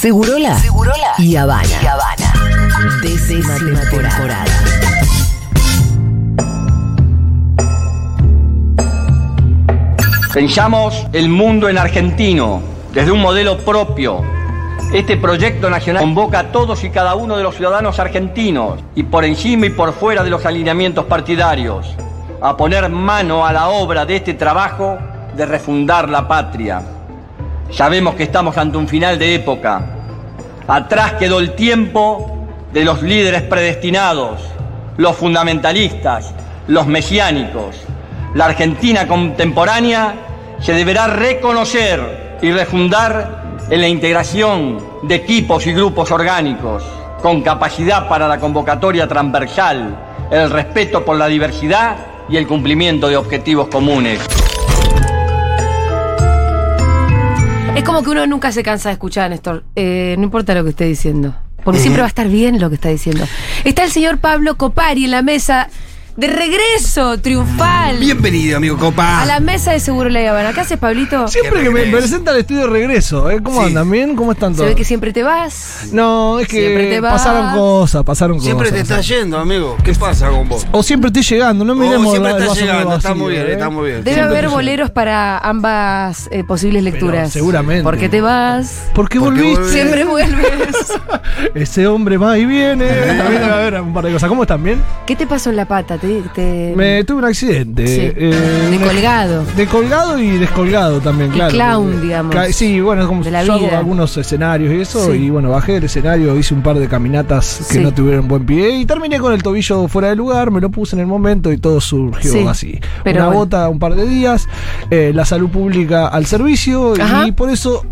Segurola, Segurola y Habana. Y Habana. Décima, temporada. Pensamos el mundo en argentino, desde un modelo propio. Este proyecto nacional convoca a todos y cada uno de los ciudadanos argentinos y por encima y por fuera de los alineamientos partidarios a poner mano a la obra de este trabajo de refundar la patria. Sabemos que estamos ante un final de época. Atrás quedó el tiempo de los líderes predestinados, los fundamentalistas, los mesiánicos. La Argentina contemporánea se deberá reconocer y refundar en la integración de equipos y grupos orgánicos, con capacidad para la convocatoria transversal, el respeto por la diversidad y el cumplimiento de objetivos comunes. Es como que uno nunca se cansa de escuchar, Néstor. Eh, no importa lo que esté diciendo. Porque siempre va a estar bien lo que está diciendo. Está el señor Pablo Copari en la mesa de regreso triunfal. Bienvenido, amigo Copa. A la mesa de Seguro La Habana. ¿Qué haces, Pablito? Siempre que me presenta el estudio de regreso, ¿eh? ¿Cómo Sí. andan? ¿Bien? ¿Cómo están Se todos? ve que siempre te vas. No, es Siempre te que vas. pasaron cosas, pasaron Siempre te cosas. estás yendo, amigo. ¿Qué pasa con vos? O siempre estoy llegando, no Oh, miremos siempre la- el estás vaso medio llegando, está vacío, muy bien, ¿eh? está muy bien. Debe Siempre haber te boleros para ambas eh, posibles lecturas. seguramente. ¿Por qué te vas? ¿Por qué ¿Por qué volviste? volvés? Siempre vuelves. Ese hombre va y viene. También debe haber un par de cosas. ¿Cómo están? ¿Bien? ¿Qué te pasó en la pata? ¿Te, te- Me tuve un accidente. Sí. eh, De colgado. De colgado y descolgado también, Y claro. clown, digamos, Sí, bueno, como yo hago algunos escenarios y eso, Sí. y bueno, bajé del escenario, hice un par de caminatas que Sí. no tuvieron buen pie y terminé con el tobillo fuera de lugar, me lo puse en el momento y todo surgió Sí, así. pero Una bueno. bota un par de días, eh, la salud pública al servicio Ajá. y por eso,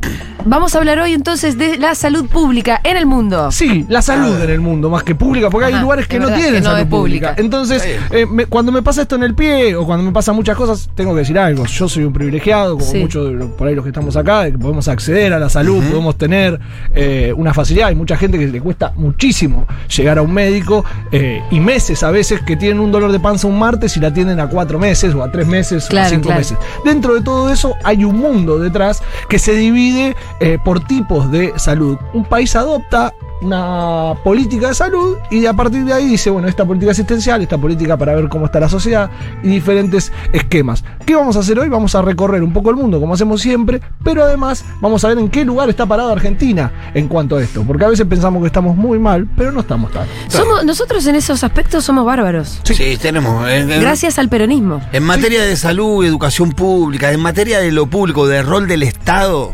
Vamos a hablar hoy entonces de la salud pública en el mundo. sí, la salud en el mundo más que pública, porque Ajá, hay lugares que no verdad, tienen que no salud pública. pública. Entonces, eh, me- cuando me pasa esto en el pie o cuando me pasan muchas cosas, tengo que decir algo. Yo soy un privilegiado, como Sí. muchos de los- por ahí los que estamos acá, de que podemos acceder a la salud, podemos tener eh, una facilidad. Hay mucha gente que le cuesta muchísimo llegar a un médico eh, y meses a veces que tienen un dolor de panza un martes y la atienden a cuatro meses o a tres meses o a Claro, cinco claro. meses. Dentro de todo eso hay un mundo detrás que se divide eh, por tipos de salud. Un país adopta una política de salud y a partir de ahí dice, bueno, esta política asistencial, esta política para ver cómo está la sociedad y diferentes esquemas. ¿Qué vamos a hacer hoy? Vamos a recorrer un poco el mundo como hacemos siempre, pero además vamos a ver en qué lugar está parada Argentina en cuanto a esto, porque a veces pensamos que estamos muy mal, pero no estamos tan. Somos, nosotros en esos aspectos somos bárbaros. Sí, tenemos. en- en- Gracias al peronismo. En materia de salud, educación pública, en materia de lo público, del rol del Estado,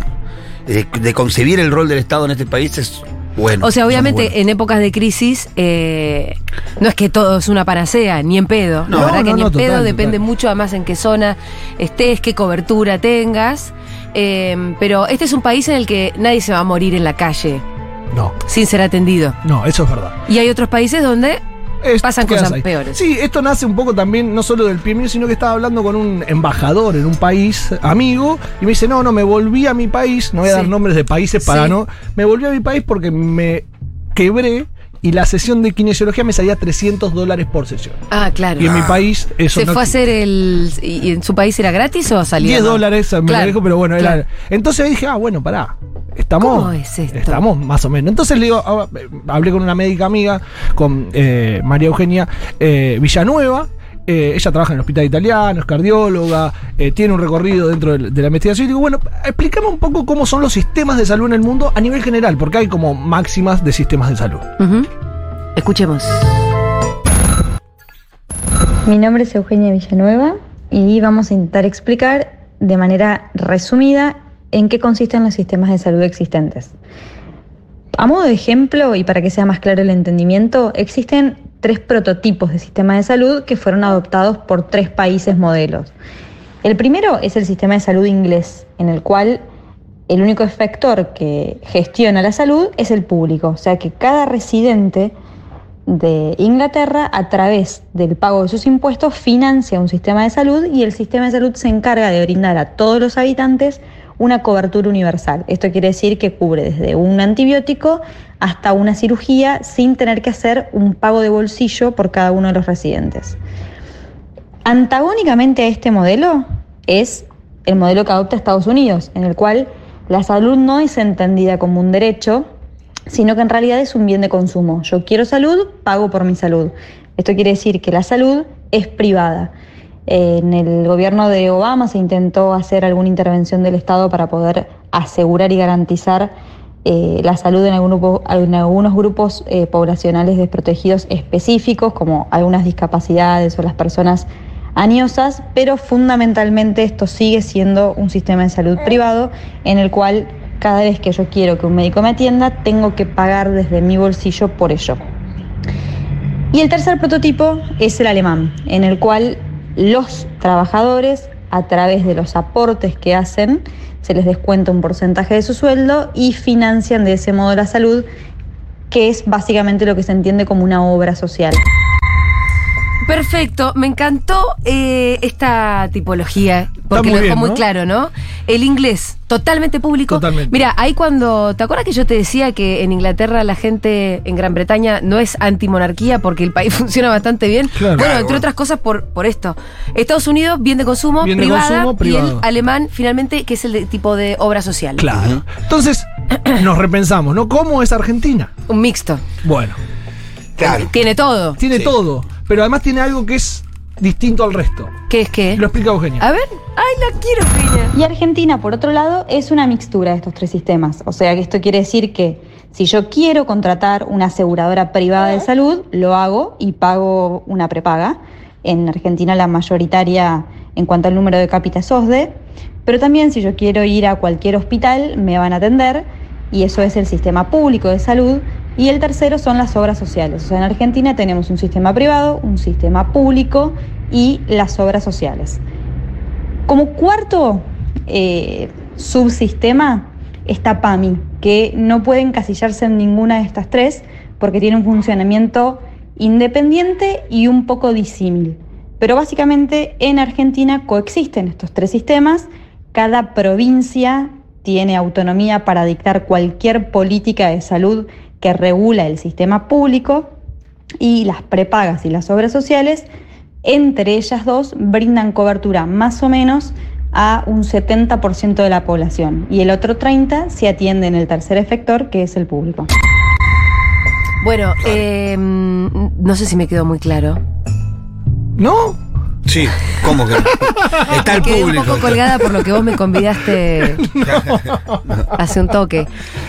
de, de concebir el rol del Estado en este país es bueno. O sea, obviamente en épocas de crisis eh, no es que todo es una panacea, ni en pedo. No, la verdad que ni no, en pedo total, depende mucho además en qué zona estés, qué cobertura tengas. Eh, pero este es un país en el que nadie se va a morir en la calle No, sin ser atendido. no, eso es verdad. Y hay otros países donde Es- Pasan cosas ahí. peores. Sí, esto nace un poco también, no solo del pie mío, sino que estaba hablando con un embajador en un país amigo y me dice, no, no, me volví a mi país, no voy a Sí. dar nombres de países para Sí. no, me volví a mi país porque me quebré y la sesión de kinesiología me salía 300 dólares por sesión. Ah, claro. Y en mi país eso ¿Se no fue a hacer el. ¿Y en su país era gratis o salía? 10 más? dólares, me Claro, lo dijo, pero bueno, claro. era. Entonces dije, ah, bueno, pará. Estamos. ¿Cómo es esto? Estamos más o menos. Entonces le digo, ah, hablé con una médica amiga, con eh, María Eugenia eh, Villanueva. Eh, ella trabaja en el hospital italiano, es cardióloga, eh, tiene un recorrido dentro de, de la investigación. Y digo, bueno, explícame un poco cómo son los sistemas de salud en el mundo a nivel general, porque hay como máximas de sistemas de salud. Escuchemos. Mi nombre es Eugenia Villanueva y vamos a intentar explicar de manera resumida en qué consisten los sistemas de salud existentes. A modo de ejemplo y para que sea más claro el entendimiento, existen tres prototipos de sistema de salud que fueron adoptados por tres países modelos. El primero es el sistema de salud inglés, en el cual el único efector que gestiona la salud es el público, o sea que cada residente de Inglaterra a través del pago de sus impuestos financia un sistema de salud y el sistema de salud se encarga de brindar a todos los habitantes una cobertura universal. Esto quiere decir que cubre desde un antibiótico hasta una cirugía sin tener que hacer un pago de bolsillo por cada uno de los residentes. Antagónicamente a este modelo es el modelo que adopta Estados Unidos, en el cual La salud no es entendida como un derecho, sino que en realidad es un bien de consumo. Yo quiero salud, pago por mi salud. Esto quiere decir que la salud es privada. En el gobierno de Obama se intentó hacer alguna intervención del Estado para poder asegurar y garantizar eh, la salud en, algunos grupos eh, poblacionales desprotegidos específicos, como algunas discapacidades o las personas añosas, pero fundamentalmente esto sigue siendo un sistema de salud privado en el cual cada vez que yo quiero que un médico me atienda, tengo que pagar desde mi bolsillo por ello. Y el tercer prototipo es el alemán, en el cual los trabajadores, a través de los aportes que hacen, se les descuenta un porcentaje de su sueldo y financian de ese modo la salud, que es básicamente lo que se entiende como una obra social. Perfecto, me encantó eh, esta tipología, porque lo dejó bien, muy ¿no? claro, ¿no? El inglés, totalmente público. Totalmente. Mira, ahí cuando, ¿te acuerdas que yo te decía que en Inglaterra la gente en Gran Bretaña no es antimonarquía porque el país funciona bastante bien? Claro. bueno, Claro, entre otras cosas por, por esto. Estados Unidos, bien de consumo, Bien de privada, consumo, y el privado. alemán, finalmente, que es el de- tipo de obra social. Claro. Entonces, nos repensamos, ¿no? ¿Cómo es Argentina? Un mixto. Bueno, Claro. Tiene todo. tiene Sí. todo, pero además tiene algo que es distinto al resto. ¿Qué es qué? Lo explica Eugenia. A ver, ay, la quiero, Eugenia. Y Argentina, por otro lado, es una mixtura de estos tres sistemas. O sea que esto quiere decir que si yo quiero contratar una aseguradora privada de salud, lo hago y pago una prepaga. En Argentina la mayoritaria en cuanto al número de cápita es OSDE. Pero también si yo quiero ir a cualquier hospital, me van a atender. Y eso es el sistema público de salud. Y el tercero son las obras sociales. O sea, en Argentina tenemos un sistema privado, un sistema público y las obras sociales. Como cuarto eh, subsistema está PAMI, que no puede encasillarse en ninguna de estas tres porque tiene un funcionamiento independiente y un poco disímil. Pero básicamente en Argentina coexisten estos tres sistemas. Cada provincia tiene autonomía para dictar cualquier política de salud que regula el sistema público y las prepagas y las obras sociales, entre ellas dos, brindan cobertura más o menos a un 70% de la población y el otro 30% se atiende en el tercer efector, que es el público. Bueno, eh, no sé si me quedó muy claro. ¿No? Sí, ¿cómo que no? Está el Quedé un público. poco colgada por lo que vos me convidaste hace un toque.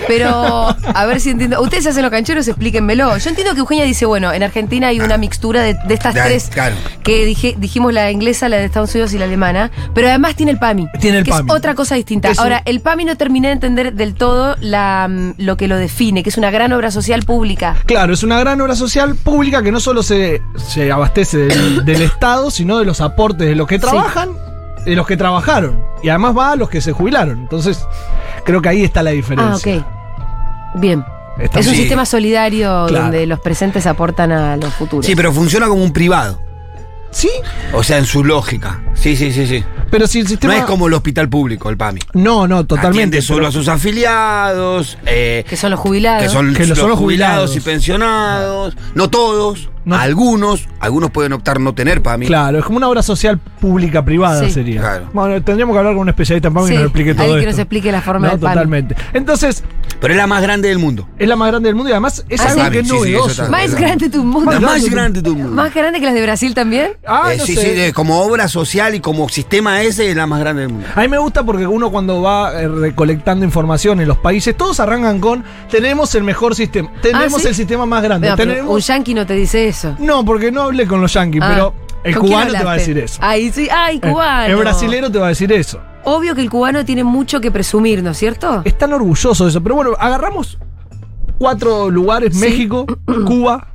Pero, a ver si entiendo. Ustedes hacen los cancheros, explíquenmelo. Yo entiendo que Eugenia dice, bueno, en Argentina hay una mixtura de, de estas tres claro. que dije, dijimos la inglesa, la de Estados Unidos y la alemana, pero además tiene el PAMI. Tiene el que PAMI. es otra cosa distinta. Ahora, el PAMI no terminé de entender del todo la, mm, lo que lo define, que es una gran obra social pública. Claro, es una gran obra social pública que no solo se, se abastece del, del Estado, sino de los aportes de los que trabajan, de los que trabajaron. Y además va a los que se jubilaron. Entonces, creo que ahí está la Ah, diferencia. ok. Bien. Está es un Sí. sistema solidario Claro. donde los presentes aportan a los futuros. Sí, pero funciona como un privado. Sí, O sea, en su lógica. Sí, sí, sí, sí. pero si el No sistema. es como el hospital público, el PAMI. No, no, totalmente. Atiende solo pero- a sus afiliados. eh, que son los jubilados. que son, Que los son los jubilados, jubilados. y pensionados. No todos, No. algunos. Algunos pueden optar no tener PAMI. Claro, es como una obra social pública privada Sí. sería. Claro. Bueno, tendríamos que hablar con un especialista en PAMI Sí, que nos explique todo alguien que esto. nos explique la forma No, del PAMI. totalmente. Entonces, Pero es la más grande del mundo. es la más grande del mundo y además es Ah, algo sí. que es novedoso. Más Verdad. grande tu mundo. Más del grande del mundo. Más grande que las de Brasil también. Ah, Eh, no sí, sé. sí, de- como obra social y como sistema ese es la más grande del mundo. A mí me gusta porque uno cuando va eh, recolectando información en los países, todos arrancan con tenemos el mejor sistema, tenemos Ah, ¿sí? el sistema más grande. Tenemos... un yanqui no te dice eso. No, porque no hablé con los yanquis, Ah, pero el ¿con quién cubano te va a decir eso. Ay, sí. Ay, Eh, cubano. El brasilero te va a decir eso. Obvio que el cubano tiene mucho que presumir, ¿no es cierto? Están orgullosos de eso. Pero bueno, agarramos cuatro lugares: Sí. México, Cuba.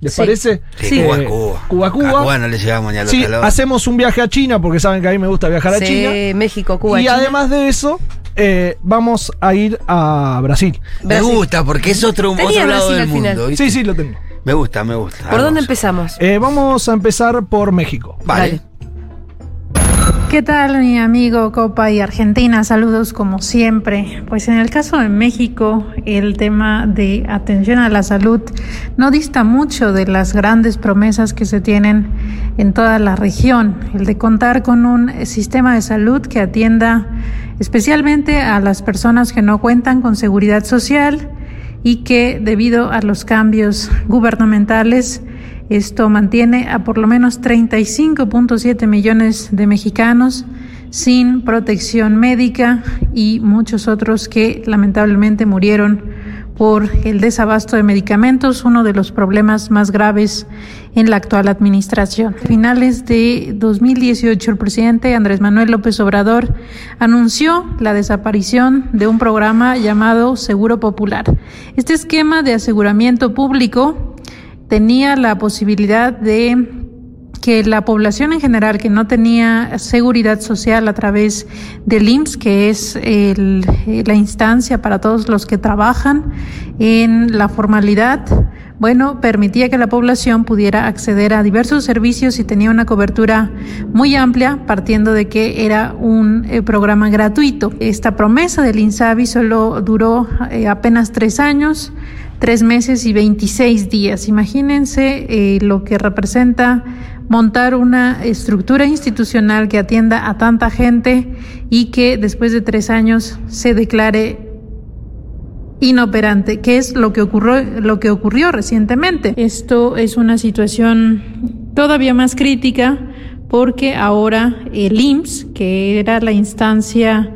¿Les Sí. parece? Sí. Cuba, Eh, Cuba. Cuba, Cuba. A Cuba no le llegamos ni a los Sí, hacemos un viaje a China porque saben que a mí me gusta viajar a Sí, China. México, Cuba, y China. además de eso, eh, vamos a ir a Brasil. Me gusta porque es otro, otro lado Brasil del mundo. ¿viste? Sí, sí, lo tengo. Me gusta, me gusta. ¿Por dónde empezamos? Eh, vamos a empezar por México. Vale. ¿Qué tal mi amigo Copa y Argentina? Saludos como siempre. Pues en el caso de México, el tema de atención a la salud no dista mucho de las grandes promesas que se tienen en toda la región. El de contar con un sistema de salud que atienda especialmente a las personas que no cuentan con seguridad social y que debido a los cambios gubernamentales esto mantiene a por lo menos 35.7 millones de mexicanos sin protección médica y muchos otros que lamentablemente murieron por el desabasto de medicamentos, uno de los problemas más graves en la actual administración. A finales de 2018, el presidente Andrés Manuel López Obrador anunció la desaparición de un programa llamado Seguro Popular. Este esquema de aseguramiento público tenía la posibilidad de que la población en general que no tenía seguridad social a través del IMSS, que es la instancia para todos los que trabajan en la formalidad, bueno, permitía que la población pudiera acceder a diversos servicios y tenía una cobertura muy amplia, partiendo de que era un eh, programa gratuito. Esta promesa del INSABI solo duró eh, apenas tres años tres meses y 26 días. Imagínense eh, lo que representa montar una estructura institucional que atienda a tanta gente y que después de tres años se declare inoperante, que es lo que ocurrió, lo que ocurrió recientemente. Esto es una situación todavía más crítica porque ahora el IMSS, que era la instancia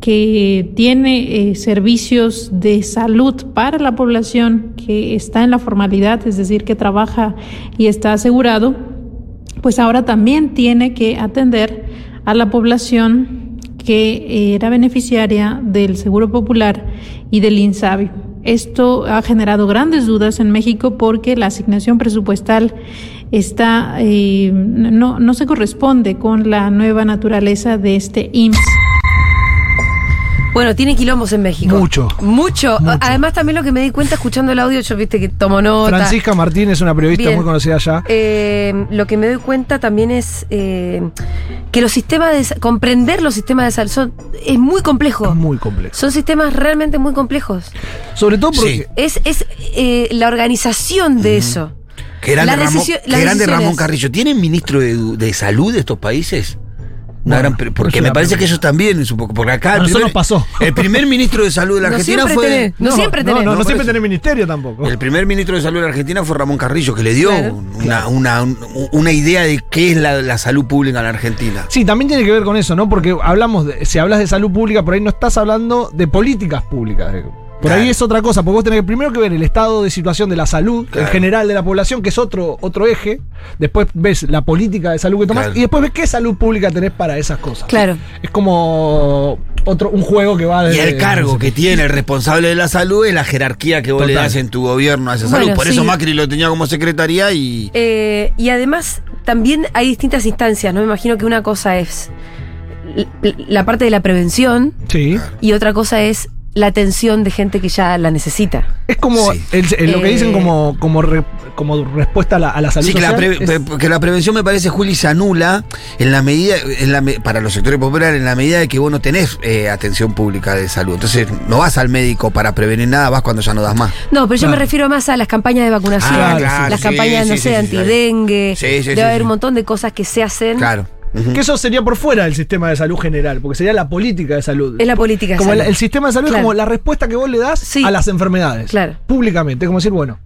que tiene eh, servicios de salud para la población que está en la formalidad, es decir, que trabaja y está asegurado, pues ahora también tiene que atender a la población que era beneficiaria del Seguro Popular y del INSABI. Esto ha generado grandes dudas en México porque la asignación presupuestal está eh, no, no se corresponde con la nueva naturaleza de este IMSS. Bueno, tiene quilombos en México. Mucho. Mucho. Además, también lo que me di cuenta escuchando el audio, yo viste que tomo nota. Francisca Martín es una periodista muy conocida allá. Eh, lo que me doy cuenta también es eh, que los sistemas de comprender los sistemas de salud son, es muy complejo. Es muy complejo. Son sistemas realmente muy complejos. Sobre todo porque. Es, es eh, la organización de eso. Qué grande, Ramón, qué grande Ramón Carrillo. ¿Tienen ministro de, de salud de estos países? Porque me parece que ellos también es un poco. Porque acá. el primer, pasó. El primer ministro de salud de la Argentina fue. no, siempre tenés. No, no, siempre tenés ministerio tampoco. El primer ministro de salud de la Argentina fue Ramón Carrillo, que le dio una, Una, una, idea de qué es la, la, salud pública en la Argentina. Sí, también tiene que ver con eso, ¿no? Porque hablamos de, si hablas de salud pública, por ahí no estás hablando de políticas públicas. Por ahí es otra cosa, porque vos tenés primero que ver el estado de situación de la salud en general de la población, que es otro, otro eje. Después ves la política de salud que tomás y después ves qué salud pública tenés para esas cosas. Claro. Es como otro, un juego que va de. Y el cargo que tiene el responsable de la salud es la jerarquía que vos le das en tu gobierno a esa salud. Por eso Macri lo tenía como secretaría y. Eh, y además, también hay distintas instancias, ¿no? Me imagino que una cosa es la parte de la prevención. Sí. Y otra cosa es la atención de gente que ya la necesita. Es como lo que dicen como, como, como respuesta a la, a la salud. Sí, que, la prevención me parece, Juli, se anula en la medida, en la, para los sectores populares, en la medida de que vos no tenés eh, atención pública de salud. Entonces, no vas al médico para prevenir nada, vas cuando ya no das más. No, pero yo me refiero más a las campañas de vacunación, ah, las campañas, no sé, antidengue. Debe haber un montón de cosas que se hacen. Claro que eso sería por fuera del sistema de salud general, porque sería la política de salud. Es la política de como salud. El, sistema de salud es como la respuesta que vos le das a las enfermedades. Claro. Públicamente. Es como decir, bueno,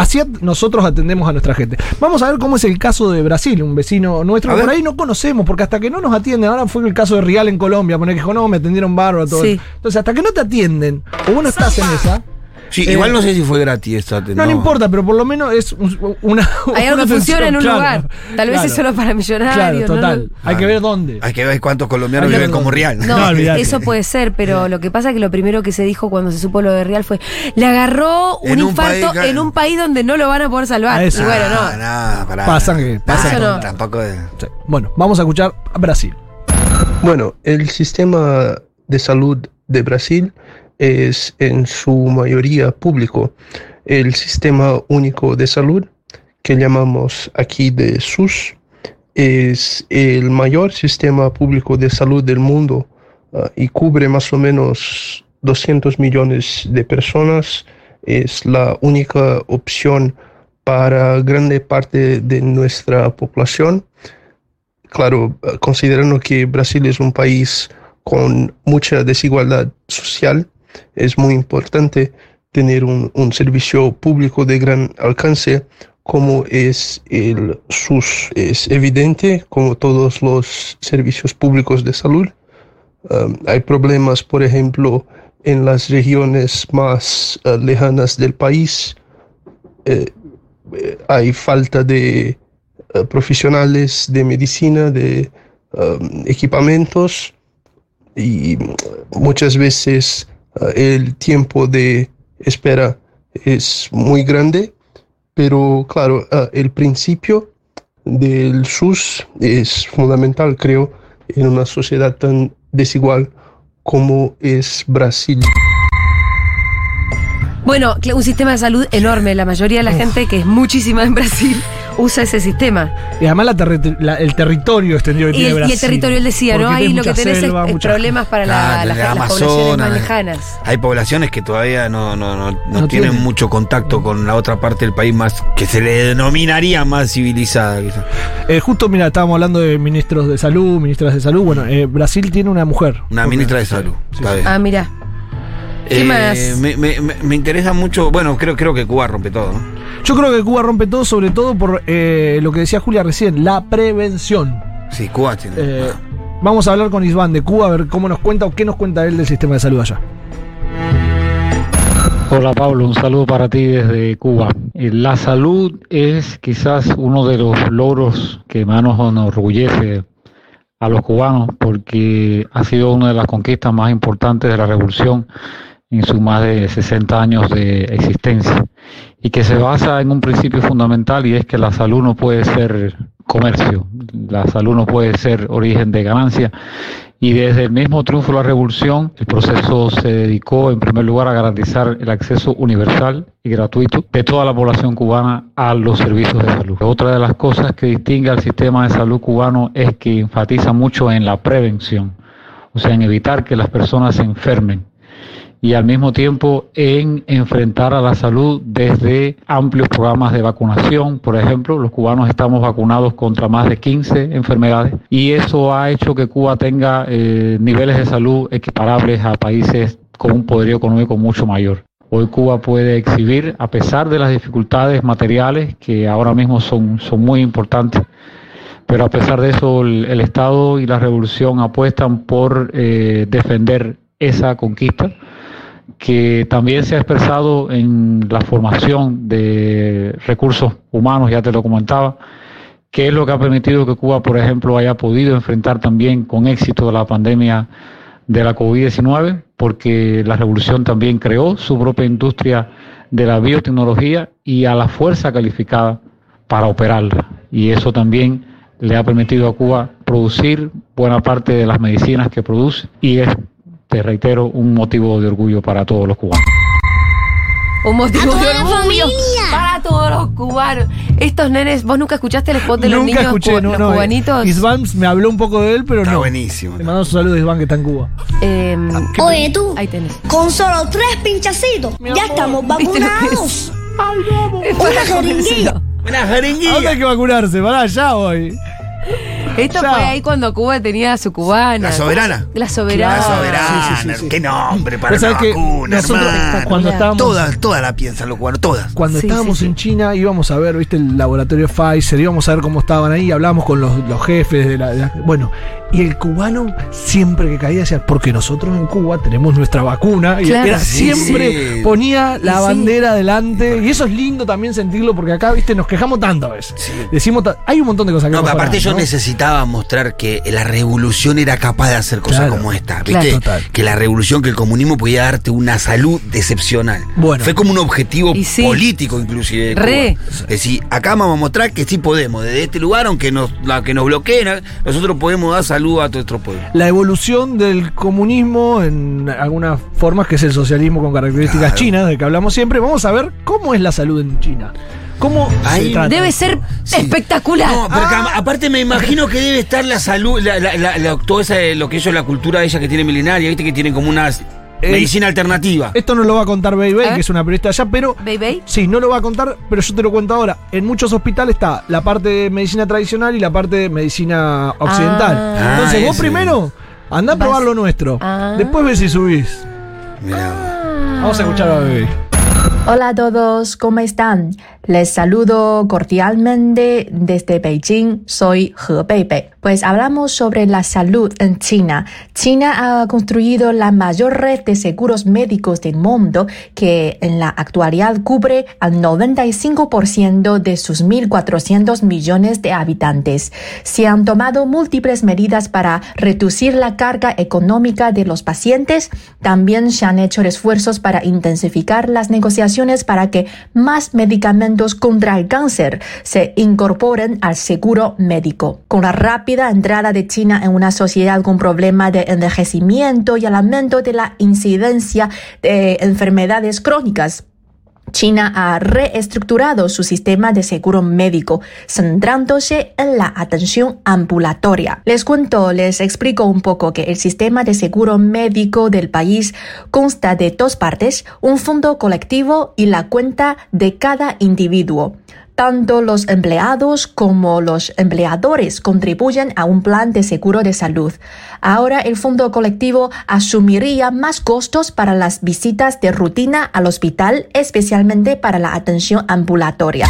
Así nosotros atendemos a nuestra gente. Vamos a ver cómo es el caso de Brasil, un vecino nuestro. Por ahí no conocemos, porque hasta que no nos atienden, ahora fue el caso de Rial en Colombia, poner que dijo, no, me atendieron bárbaro, todo. Entonces, hasta que no te atienden, o vos no estás en esa, Sí, igual no sé si fue gratis esta. No, no, importa, pero por lo menos es una. Hay algo que funciona en un lugar. Tal vez es solo para millonarios. Claro, total. Hay que ver dónde. Hay que ver cuántos colombianos viven como Real. No, eso puede ser, pero lo que pasa es que lo primero que se dijo cuando se supo lo de Real fue: le agarró un infarto en un país donde no lo van a poder salvar. Y bueno, no. Ah, no, Pasan que. Pasan Tampoco. Bueno, vamos a escuchar a Brasil. Bueno, el sistema de salud de Brasil es en su mayoría público. El sistema único de salud, que llamamos aquí de SUS, es el mayor sistema público de salud del mundo ah, y cubre más o menos 200 millones de personas. Es la única opción para grande parte de nuestra población. Claro, considerando que Brasil es un país con mucha desigualdad social, es muy importante tener un, un servicio público de gran alcance como es el SUS. Es evidente, como todos los servicios públicos de salud, um, hay problemas, por ejemplo, en las regiones más uh, lejanas del país. Eh, eh, hay falta de uh, profesionales de medicina, de um, equipamientos y muchas veces el tiempo de espera es muy grande pero claro, ah, el principio del SUS es fundamental, creo, en una sociedad tan desigual como es Brasil. Bueno, un sistema de salud enorme. La mayoría de la gente, que es muchísima en Brasil, usa ese sistema. Y además la terri- la- el territorio extendido que Y tiene el, y Brasil. el territorio, él decía, ¿no? Ahí lo que tenés es- selva, es, mucha- problemas para la- las, las poblaciones Amazonas, más lejanas. Hay poblaciones que todavía no, no, no, no No tienen mucho contacto con la otra parte del país más que se le denominaría más civilizada. quizá. Eh, justo, mira, estábamos hablando de ministros de salud, ministras de salud. Bueno, eh, Brasil tiene una mujer. Una ministra de salud. Ah, mira. ¿Qué Eh, más? Me, me- me- me interesa mucho, bueno, creo, creo que Cuba rompe todo, ¿no? Yo creo que Cuba rompe todo, sobre todo por eh, lo que decía Julia recién, la prevención. Sí, Cuba tiene. Eh, ah. vamos a hablar con Isván de Cuba, a ver cómo nos cuenta o qué nos cuenta él del sistema de salud allá. Hola Pablo, un saludo para ti desde Cuba. Eh, La salud es quizás uno de los logros que más nos enorgullece a los cubanos porque ha sido una de las conquistas más importantes de la revolución en sus más de 60 años de existencia y que se basa en un principio fundamental y es que la salud no puede ser comercio, la salud no puede ser origen de ganancia y desde el mismo triunfo de la revolución, el proceso se dedicó en primer lugar a garantizar el acceso universal y gratuito de toda la población cubana a los servicios de salud. Otra de las cosas que distingue al sistema de salud cubano es que enfatiza mucho en la prevención, o sea, en evitar que las personas se enfermen y al mismo tiempo en enfrentar a la salud desde amplios programas de vacunación. Por ejemplo, los cubanos estamos vacunados contra más de 15 enfermedades y eso ha hecho que Cuba tenga eh, niveles de salud equiparables a países con un poderío económico mucho mayor. Hoy Cuba puede exhibir, a pesar de las dificultades materiales que ahora mismo son, son muy importantes, pero a pesar de eso el, Estado y la revolución apuestan por eh, defender esa conquista que también se ha expresado en la formación de recursos humanos, ya te lo comentaba, que es lo que ha permitido que Cuba, por ejemplo, haya podido enfrentar también con éxito la pandemia de la COVID-19, porque la revolución también creó su propia industria de la biotecnología y a la fuerza calificada para operarla. Y eso también le ha permitido a Cuba producir buena parte de las medicinas que produce y es te reitero, un motivo de orgullo para todos los cubanos. Un motivo de orgullo para todos los cubanos. Estos nenes, ¿vos nunca escuchaste el spot de los Nunca niños escuché, cu- no, los no. eh, cubanitos? Isván me habló un poco de él, pero Está no. buenísimo. Le mandamos un saludo a Isván que está en Cuba. Eh, Oye tú, ahí tenés. con solo tres pinchacitos, ya estamos ¿Viste lo que vacunados. Es Una para jeringuilla. Una ¿A dónde hay que vacunarse? Pará, ya voy. Esto fue ahí cuando Cuba tenía su cubana. La soberana. La soberana. La soberana. Sí, sí, sí, sí. Qué nombre para una vacuna, nosotros, hermano. cuando estábamos, Todas, todas la piensan los cubanos, todas. cuando Sí, estábamos sí, sí. en China íbamos a ver, viste, el laboratorio Pfizer, íbamos a ver cómo estaban ahí, hablábamos con los, los jefes de la, de la- Bueno, y el cubano siempre que caía decía, porque nosotros en Cuba tenemos nuestra vacuna, y Claro. era, Sí, siempre sí. ponía la bandera adelante, y eso es lindo también sentirlo, porque acá, viste, nos quejamos tanto a veces. Sí. Decimos, hay un montón de cosas que No, aparte yo ¿no? Necesitaba mostrar que la revolución era capaz de hacer cosas Claro. como esta. ¿Viste? Que la revolución, que el comunismo podía darte una salud excepcional. Bueno. Fue como un objetivo sí. político inclusive. Re. Es decir, acá vamos a mostrar que sí podemos, desde este lugar, aunque nos, la que nos bloqueen, nosotros podemos dar salud a nuestro pueblo. la evolución del comunismo en algunas formas, que es el socialismo con características Claro. chinas, de que hablamos siempre. Vamos a ver cómo es la salud en China. ¿Cómo Ahí se trata? Debe ser Sí. espectacular. No, pero que a- aparte me imagino que debe estar la salud, la, la, la- la- todo esa, lo que ellos, la cultura ella que tiene milenaria, viste que tienen como una Eh, medicina alternativa. Esto no lo va a contar Bey A Bey, ver. que es una periodista allá, pero. Baby. Sí, no lo va a contar, pero yo te lo cuento ahora. En muchos hospitales está la parte de medicina tradicional y la parte de medicina occidental. Ah. Entonces, Ah, vos ese. primero andá a probar lo nuestro. Ah. Después ves si subís. Mirá. Vamos a escuchar a Bey Bey. Hola a todos, ¿cómo están? Les saludo cordialmente desde Beijing, soy He Beibei. Pues hablamos sobre la salud en China. China ha construido la mayor red de seguros médicos del mundo que en la actualidad cubre al 95% de sus 1.400 millones de habitantes. Se han tomado múltiples medidas para reducir la carga económica de los pacientes. También se han hecho esfuerzos para intensificar las negociaciones para que más medicamentos contra el cáncer se incorporen al seguro médico. Con la rápida entrada de China en una sociedad con problemas de envejecimiento y el aumento de la incidencia de enfermedades crónicas, China ha reestructurado su sistema de seguro médico, centrándose en la atención ambulatoria. Les cuento, les explico un poco que el sistema de seguro médico del país consta de dos partes, un fondo colectivo y la cuenta de cada individuo. Tanto los empleados como los empleadores contribuyen a un plan de seguro de salud. Ahora el fondo colectivo asumiría más costos para las visitas de rutina al hospital, especialmente para la atención ambulatoria.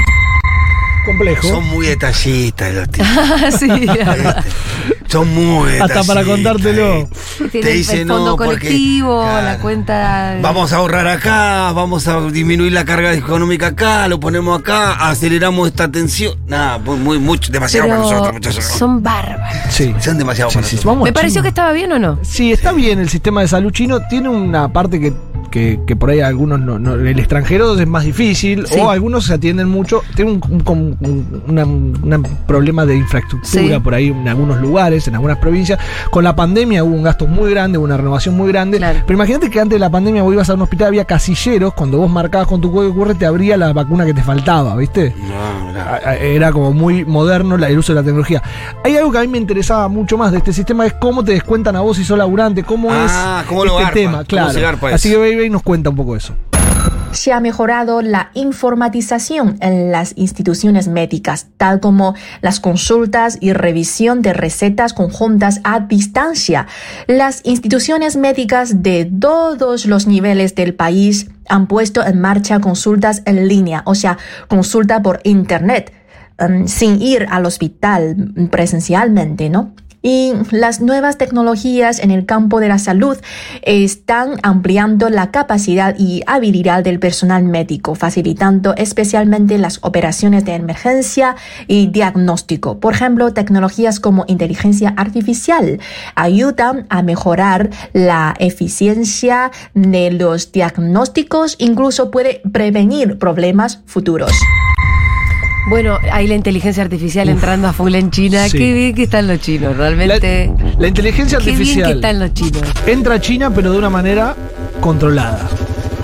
Complejo. Son muy detallistas los tíos. sí. Son muy Hasta para contártelo. eh. Te el dice, fondo no, porque- colectivo, Claro. la cuenta. Vamos a ahorrar acá, vamos a disminuir la carga económica acá, lo ponemos acá, aceleramos esta tensión. Nada, muy, muy mucho, demasiado para nosotros, muchachos. son bárbaros. Sí. Son demasiado Sí, para sí, nosotros. vamos ¿Me pareció que estaba bien o no? Sí, está bien el sistema de salud chino. Tiene una parte que, que, que por ahí algunos no, no- el extranjero es más difícil Sí. o algunos se atienden mucho. Tiene un, un- un- un- una- una problema de infraestructura Sí. por ahí en algunos lugares, en algunas provincias. Con la pandemia hubo un gasto muy grande, hubo una renovación muy grande. Claro. Pero imagínate que antes de la pandemia vos ibas a un hospital, había casilleros. Cuando vos marcabas con tu código QR te abría la vacuna que te faltaba, ¿viste? No, Era como muy moderno el uso de la tecnología. Hay algo que a mí me interesaba mucho más de este sistema, es cómo te descuentan a vos si sos laburante, cómo Ah, es cómo lo este garpa, tema, cómo claro. se garpa Así eso. Baby nos cuenta un poco eso. se ha mejorado la informatización en las instituciones médicas, tal como las consultas y revisión de recetas conjuntas a distancia. Las instituciones médicas de todos los niveles del país han puesto en marcha consultas en línea, o sea, consulta por Internet, em, sin ir al hospital presencialmente, ¿no? Y las nuevas tecnologías en el campo de la salud están ampliando la capacidad y habilidad del personal médico, facilitando especialmente las operaciones de emergencia y diagnóstico. Por ejemplo, tecnologías como inteligencia artificial ayudan a mejorar la eficiencia de los diagnósticos, incluso puede prevenir problemas futuros. Bueno, hay la inteligencia artificial entrando a full en China. Sí. Qué bien que están los chinos, realmente. La, la inteligencia Qué bien que artificial están los chinos. entra a China, pero de una manera controlada.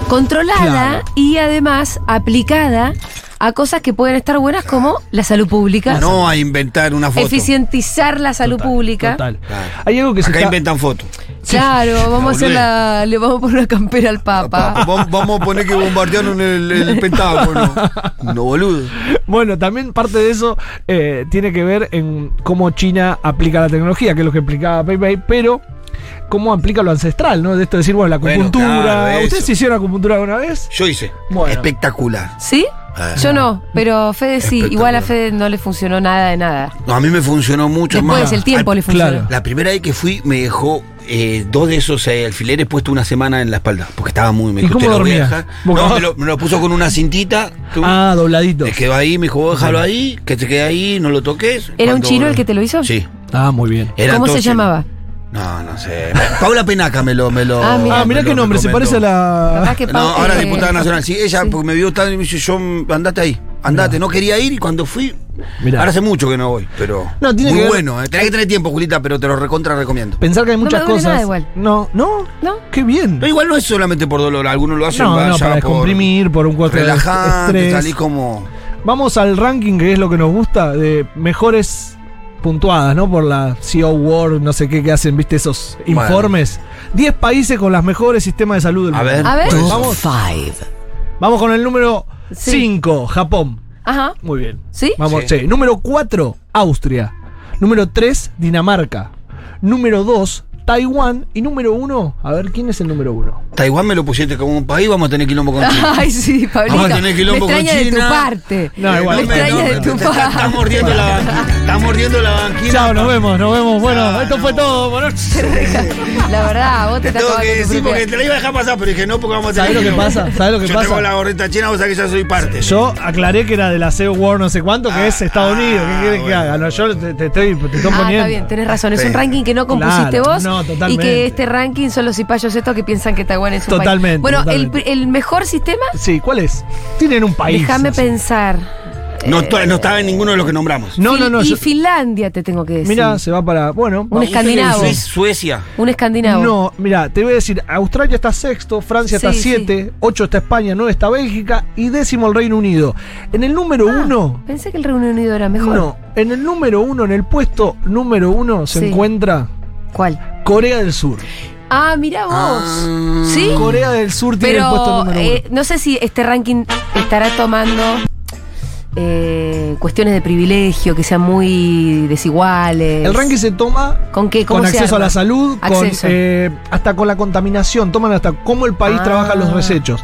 Controlada Claro. y además aplicada a cosas que pueden estar buenas como la salud pública. No a inventar una foto. Eficientizar la salud Total, pública. Total. Claro. Hay algo que se Acá está- inventan fotos. Claro, vamos a hacer la. Le vamos a poner una campera al Papa. Vamos, vamos a poner que bombardearon el, el Pentágono. No, boludo. Bueno, también parte de eso eh, tiene que ver en cómo China aplica la tecnología, que es lo que explicaba PayPay, pero cómo aplica lo ancestral, ¿no? De esto de decir, bueno, la Bueno, acupuntura. claro, ¿Ustedes hicieron acupuntura alguna vez? Yo hice. Bueno. Espectacular. ¿Sí? Ah. Yo no, pero Fede sí. Igual a Fede no le funcionó nada de nada. No, a mí me funcionó mucho Después más. el tiempo Al- le funcionó. claro. La primera vez que fui me dejó eh, dos de esos eh, alfileres puestos una semana en la espalda. Porque estaba muy... Me ¿Y cómo "Te dormía? dejar". Boca No, me lo, me lo puso con una cintita. tú, Ah, dobladito. Me quedó ahí, me dijo, vos déjalo ahí, que te quede ahí, no lo toques. ¿Era un chino el que te lo hizo? Sí. Ah, muy bien. Eran ¿Cómo se llamaba? No, no sé. Paula Penaca me lo... Me lo Ah, mira. Ah, mirá qué nombre, se parece a la. Que No, ahora eh, diputada nacional. Sí, ella sí. porque me vio tan y me dice, yo andate ahí, andate. No quería ir y cuando fui, Mirá. ahora hace mucho que no voy, pero No, tiene muy que ver- bueno. Eh. Tenés que tener tiempo, Julita, pero te lo recontra recomiendo. Pensar que hay No me muchas duele cosas. nada igual. No, no. ¿No? Qué bien. Pero igual no es solamente por dolor, algunos lo hacen No, no, para descomprimir, por un cuerpo de relajante, estrés. salís como Vamos al ranking, que es lo que nos gusta, de mejores puntuadas, ¿no? Por la CO World, no sé qué, que hacen, viste, esos informes. 10 países con los mejores sistemas de salud del A mundo. ver. A ver. Vamos, Five. vamos con el número Sí. 5, Japón. Ajá. Muy bien. ¿Sí? Vamos, Sí. sí. Número 4, Austria. Número 3, Dinamarca. Número 2, Taiwán. Y número 1, a ver, ¿quién es el número 1? Taiwán me lo pusiste como un país, vamos a tener quilombo con China. Ay, sí, Pablito. Vamos a tener Me quilombo con extraña de tu China. parte. No, igual. Me extraña no, de tu está- Está parte. mordiendo la banquina. Está mordiendo la banquina. Chao, nos vemos, nos vemos. Bueno, esto fue todo. Buenas noches. La verdad, vos te Te estás tengo que decir porque te la iba a dejar pasar, pero dije no porque vamos a tener ¿Sabes lo que pasa? ¿Sabes lo que Yo pasa? tengo la gorrita china, vos sabés que ya soy parte. Yo aclaré que era de la CEO World no sé cuánto, que es Estados Unidos. ¿Qué quieres que bueno. haga? No, yo te, te estoy, te estoy Ah, poniendo. está bien, tenés razón. Es un ranking que no compusiste vos. no, y totalmente. que este ranking son los cipayos estos que piensan que Taiwán Totalmente, país. Bueno, el, totalmente. el mejor sistema, Sí, ¿cuál es? Tienen un país. déjame así. pensar. No, Eh, no estaba en ninguno de los que nombramos. No, no, no. Y yo- Finlandia te tengo que decir. Mira, se va para. Bueno, Un escandinavo. Suecia. Un escandinavo. No, mira, te voy a decir, Australia está sexto, Francia está Sí, siete, ocho está España, nueve está Bélgica y décimo el Reino Unido. En el número Ah, uno, Pensé que el Reino Unido era mejor. no, en el número uno, en el puesto número uno se Sí. encuentra ¿Cuál? Corea del Sur. Ah, mira vos. Ah. ¿Sí? Corea del Sur tiene el puesto número eh, uno. no sé si este ranking estará tomando eh, cuestiones de privilegio que sean muy desiguales. El ranking se toma ¿Con qué? ¿Cómo con acceso a la salud, con, eh, hasta con la contaminación, toman hasta cómo el país Ah. trabaja los desechos.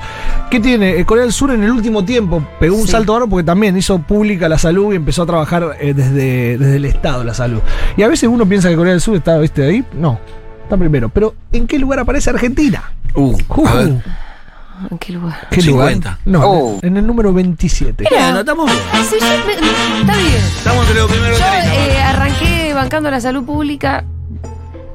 ¿Qué tiene? Eh, Corea del Sur en el último tiempo pegó un Sí. salto ahora porque también hizo pública la salud y empezó a trabajar eh, desde, desde el Estado la salud. Y a veces uno piensa que Corea del Sur está, viste, ahí. No, está primero. Pero ¿en qué lugar aparece Argentina? Uh, Uh, a ver. ¿En qué lugar? ¿Qué 50. lugar? No, Oh. en el número 27. Bueno, estamos bien. Sí, yo me- está bien. Estamos entre los primeros Yo eh, arranqué bancando la salud pública.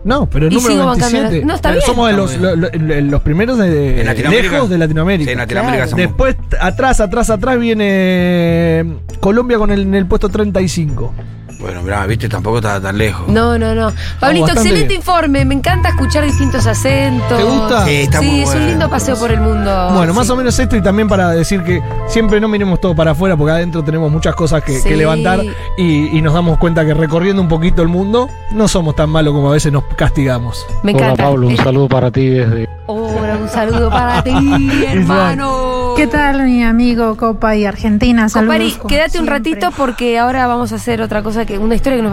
No, pero el Y número sigo bancando 27. la- no, está bien. Somos de los, Está lo- lo- los primeros de, ¿En lejos de Latinoamérica. Sí, en Latinoamérica Claro. somos- Después, atrás, atrás, atrás viene eh, Colombia con el, en el puesto 35. Bueno, mirá, viste, tampoco estaba tan lejos. No, no, no. Pablito, excelente bien. informe. Me encanta escuchar distintos acentos. ¿Te gusta? Sí, está Sí, muy es un lindo paseo por el mundo. bueno, más o menos esto y también para decir que siempre no miremos todo para afuera porque adentro tenemos muchas cosas que, Sí. que levantar y, y nos damos cuenta que recorriendo un poquito el mundo no somos tan malos como a veces nos castigamos. Me Hola encanta. Pablo, un Eh, saludo para ti desde Hola, un saludo para ti, hermano. ¿Qué tal, mi amigo Copa y Argentina? Saludos. Compari, quédate un ratito porque ahora vamos a hacer otra cosa que una historia que nos